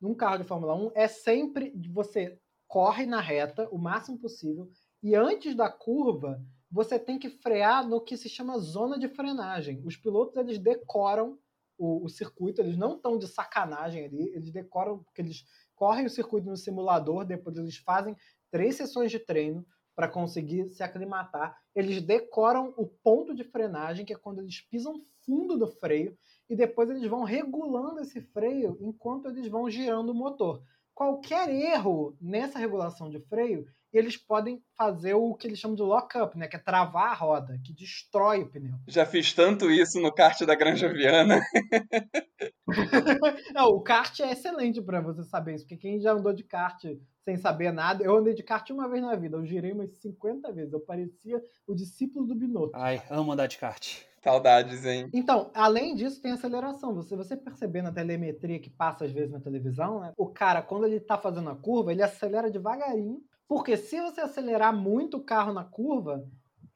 num carro de Fórmula 1 é sempre você corre na reta o máximo possível e antes da curva você tem que frear no que se chama zona de frenagem. Os pilotos eles decoram o, o circuito, eles não estão de sacanagem ali, eles decoram porque eles correm o circuito no simulador, depois eles fazem três sessões de treino para conseguir se aclimatar. Eles decoram o ponto de frenagem, que é quando eles pisam fundo do freio, e depois eles vão regulando esse freio enquanto eles vão girando o motor. Qualquer erro nessa regulação de freio, eles podem fazer o que eles chamam de lock-up, né? que é travar a roda, que destrói o pneu. Já fiz tanto isso no kart da Granja Viana. Não, o kart é excelente para você saber isso, porque quem já andou de kart sem saber nada, eu andei de kart uma vez na vida, eu girei umas 50 vezes, eu parecia o discípulo do Binotto. Ai, amo andar de kart. Saudades, hein? Então, além disso, tem aceleração. Você, você perceber na telemetria que passa às vezes na televisão, né? O cara, quando ele tá fazendo a curva, ele acelera devagarinho. Porque se você acelerar muito o carro na curva,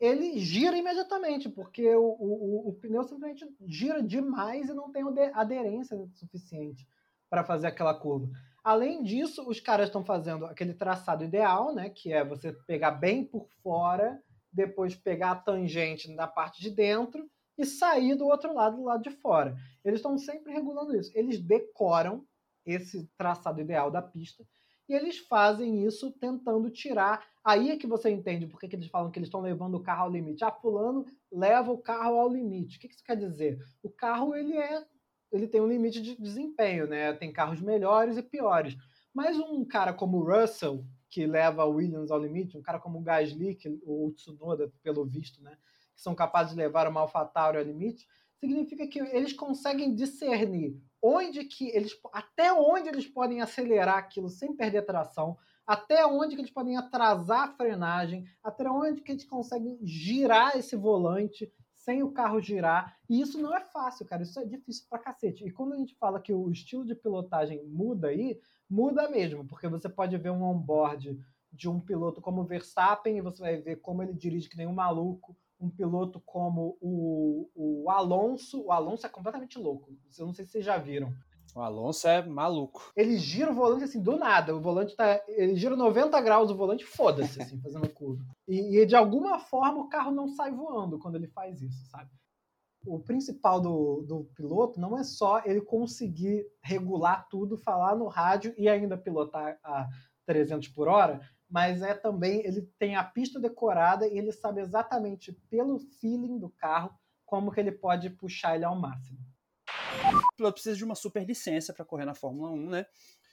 ele gira imediatamente, porque o, o, o- pneu simplesmente gira demais e não tem ade- aderência suficiente para fazer aquela curva. Além disso, os caras estão fazendo aquele traçado ideal, né? Que é você pegar bem por fora, depois pegar a tangente na parte de dentro e sair do outro lado, do lado de fora. Eles estão sempre regulando isso. Eles decoram esse traçado ideal da pista e eles fazem isso tentando tirar. Aí é que você entende por que, que eles falam que eles estão levando o carro ao limite. Ah, fulano leva o carro ao limite. O que, que isso quer dizer? O carro ele é ele tem um limite de desempenho, né? Tem carros melhores e piores. Mas um cara como o Russell, que leva o Williams ao limite, um cara como o Gasly, que, o Tsunoda, pelo visto, né? Que são capazes de levar uma AlphaTauri ao limite, significa que eles conseguem discernir onde que eles, até onde eles podem acelerar aquilo sem perder tração, até onde que eles podem atrasar a frenagem, até onde que eles conseguem girar esse volante sem o carro girar. E isso não é fácil, cara. Isso é difícil pra cacete. E quando a gente fala que o estilo de pilotagem muda aí, muda mesmo, porque você pode ver um onboard de um piloto como o Verstappen e você vai ver como ele dirige que nem um maluco. Um piloto como o, o Alonso. O Alonso é completamente louco. Eu não sei se vocês já viram. O Alonso é maluco. Ele gira o volante assim, do nada. O volante tá. Ele gira 90 graus o volante, foda-se, assim, fazendo curva. E, e de alguma forma o carro não sai voando quando ele faz isso, sabe? O principal do, do piloto não é só ele conseguir regular tudo, falar no rádio e ainda pilotar a 300 por hora, mas é também ele tem a pista decorada e ele sabe exatamente pelo feeling do carro como que ele pode puxar ele ao máximo. O piloto precisa de uma super licença para correr na Fórmula 1, né?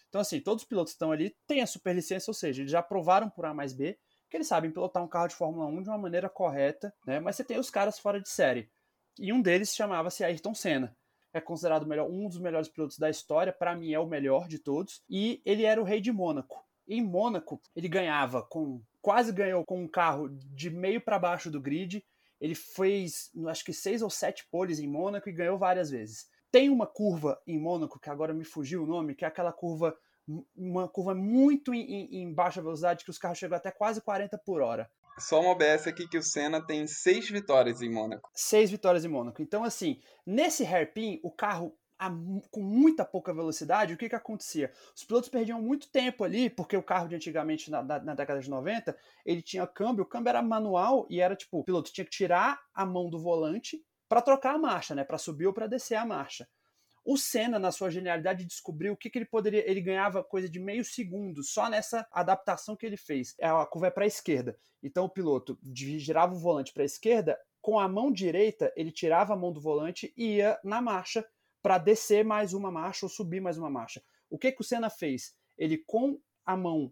Então, assim, todos os pilotos estão ali têm a super licença, ou seja, eles já provaram por A mais B que eles sabem pilotar um carro de Fórmula 1 de uma maneira correta, né? Mas você tem os caras fora de série. E um deles chamava-se Ayrton Senna. É considerado melhor, um dos melhores pilotos da história, para mim é o melhor de todos, e ele era o rei de Mônaco. Em Mônaco, ele ganhava com quase ganhou com um carro de meio para baixo do grid. Ele fez, acho que seis ou sete poles em Mônaco e ganhou várias vezes. Tem uma curva em Mônaco, que agora me fugiu o nome, que é aquela curva, uma curva muito em, em baixa velocidade, que os carros chegam até quase 40 por hora. Só um OBS aqui que o Senna tem seis vitórias em Mônaco. Seis vitórias em Mônaco. Então, assim, nesse hairpin, o carro a com muita pouca velocidade, o que que acontecia? Os pilotos perdiam muito tempo ali, porque o carro de antigamente, na, na- na década de 90, ele tinha câmbio, o câmbio era manual e era tipo, o piloto tinha que tirar a mão do volante para trocar a marcha, né, para subir ou para descer a marcha. O Senna, na sua genialidade, descobriu o que, que ele poderia. Ele ganhava coisa de meio segundo só nessa adaptação que ele fez. É, A curva é para a esquerda. Então o piloto girava o volante para a esquerda, com a mão direita, ele tirava a mão do volante e ia na marcha para descer mais uma marcha ou subir mais uma marcha. O que, que o Senna fez? Ele, com a mão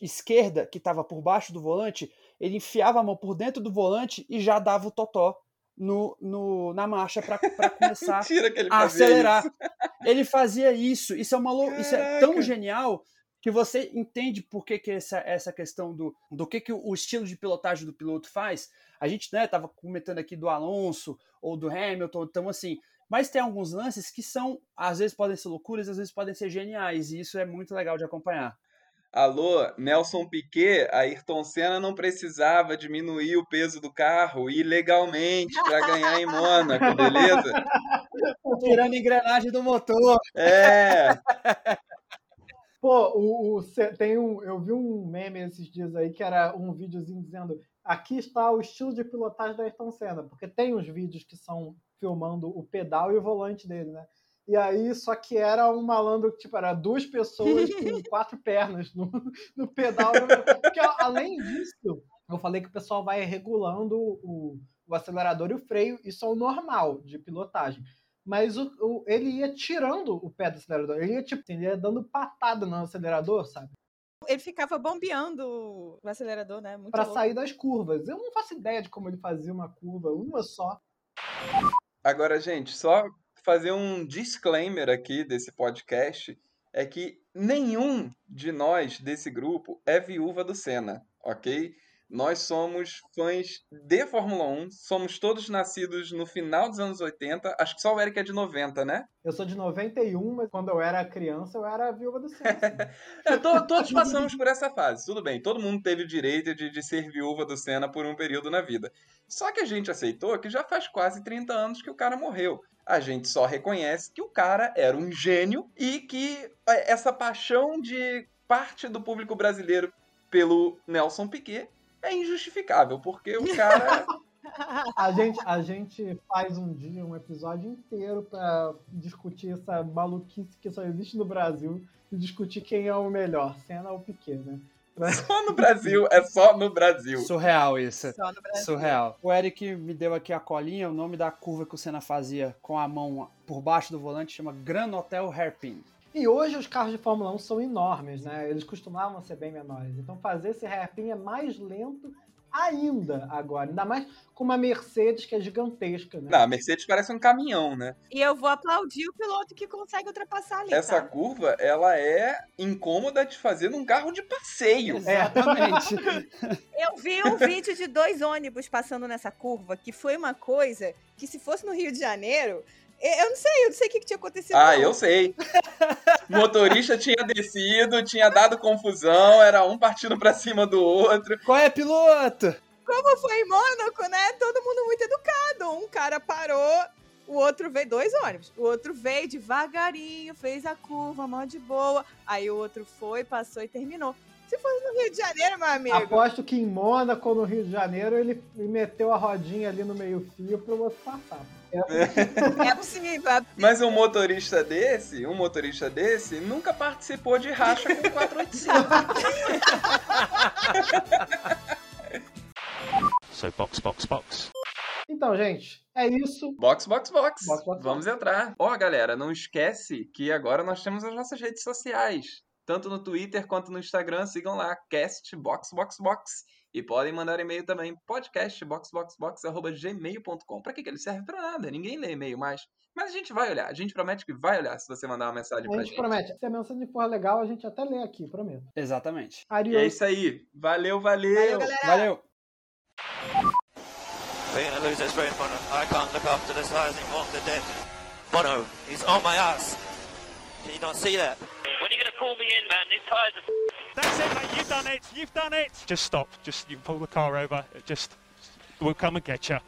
esquerda, que estava por baixo do volante, ele enfiava a mão por dentro do volante e já dava o totó no, no, na marcha para começar a acelerar. isso. Ele fazia isso. Isso é uma lou- isso é tão genial que você entende por que, que essa, essa questão do, do que, que o estilo de pilotagem do piloto faz. A gente né, tava comentando aqui do Alonso ou do Hamilton, então assim. Mas tem alguns lances que são, às vezes podem ser loucuras, às vezes podem ser geniais, e isso é muito legal de acompanhar. Alô, Nelson Piquet, Ayrton Senna não precisava diminuir o peso do carro ilegalmente para ganhar em Mônaco, beleza? Tirando a engrenagem do motor. É, Pô, o, o- tem um, eu vi um meme esses dias aí que era um videozinho dizendo aqui está o estilo de pilotagem da Ayrton Senna, porque tem uns vídeos que são filmando o pedal e o volante dele, né? E aí, só que era um malandro que, tipo, era duas pessoas com quatro pernas no, no pedal. Porque, além disso, eu falei que o pessoal vai regulando o, o acelerador e o freio, isso é o normal de pilotagem. Mas o, o- ele ia tirando o pé do acelerador, ele ia, tipo, ele ia dando patada no acelerador, sabe? Ele ficava bombeando o acelerador, né? Louco. sair das curvas. Eu não faço ideia de como ele fazia uma curva, uma só. Agora, gente, só fazer um disclaimer aqui desse podcast é que nenhum de nós desse grupo é viúva do Senna, ok? Nós somos fãs de Fórmula 1, somos todos nascidos no final dos anos 80. Acho que só o Eric é de 90, né? Eu sou de 91, mas quando eu era criança, eu era viúva do Senna. É, to- todos passamos por essa fase, tudo bem. Todo mundo teve o direito de, de ser viúva do Senna por um período na vida. Só que a gente aceitou que já faz quase 30 anos que o cara morreu. A gente só reconhece que o cara era um gênio e que é, essa paixão de parte do público brasileiro pelo Nelson Piquet é injustificável, porque o cara. A gente, a gente faz um dia um episódio inteiro pra discutir essa maluquice que só existe no Brasil e discutir quem é o melhor, Senna ou Piquet, né? só no Brasil, é só no Brasil. Surreal isso. Só no Brasil. Surreal. O Eric me deu aqui a colinha, o nome da curva que o Senna fazia com a mão por baixo do volante chama Gran Hotel Hairpin. E hoje os carros de Fórmula 1 são enormes, né? Eles costumavam ser bem menores. Então fazer esse hairpin é mais lento ainda agora. Ainda mais com uma Mercedes que é gigantesca, né? Não, a Mercedes parece um caminhão, né? E eu vou aplaudir o piloto que consegue ultrapassar ali. Essa tá? curva, ela é incômoda de fazer num carro de passeio. Exatamente. Eu vi um vídeo de dois ônibus passando nessa curva, que foi uma coisa que se fosse no Rio de Janeiro, eu eu não sei, eu não sei o que, que tinha acontecido. Ah, não. eu sei. O motorista tinha descido, tinha dado confusão, era um partindo pra cima do outro. Qual é, piloto? Como foi em Mônaco, né? Todo mundo muito educado. Um cara parou, o outro veio, dois ônibus. O outro veio devagarinho, fez a curva, mó de boa. Aí o outro foi, passou e terminou. Se fosse no Rio de Janeiro, meu amigo. Aposto que em Mônaco no Rio de Janeiro ele ele meteu a rodinha ali no meio-fio pro outro passar. É, É possível. é Mas um motorista desse, um motorista desse, nunca participou de racha com 485. So box, box, box. Então, gente, é isso. Box, box, box. Box, box, Vamos entrar. Ó, galera, não esquece que agora nós temos as nossas redes sociais. Tanto no Twitter quanto no Instagram, sigam lá, cast box, box, box. E podem mandar e-mail também, podcastboxboxbox.gmail.com. Pra que, que ele serve? Pra nada, ninguém lê e-mail mais. Mas a gente vai olhar, a gente promete que vai olhar se você mandar uma mensagem A pra gente gente. promete. Se a mensagem for legal, a gente até lê aqui, prometo. Exatamente. E é isso aí. Valeu, valeu. Valeu, galera. Valeu. We're gonna lose this rain, Bono. I can't look after this guy anymore. They're dead. Bono, he's on my ass. Can you not see that? When are you call me in, man? These tyres are That's it, mate. You've done it. You've done it. Just stop. Just you pull the car over. It Just we'll come and get you.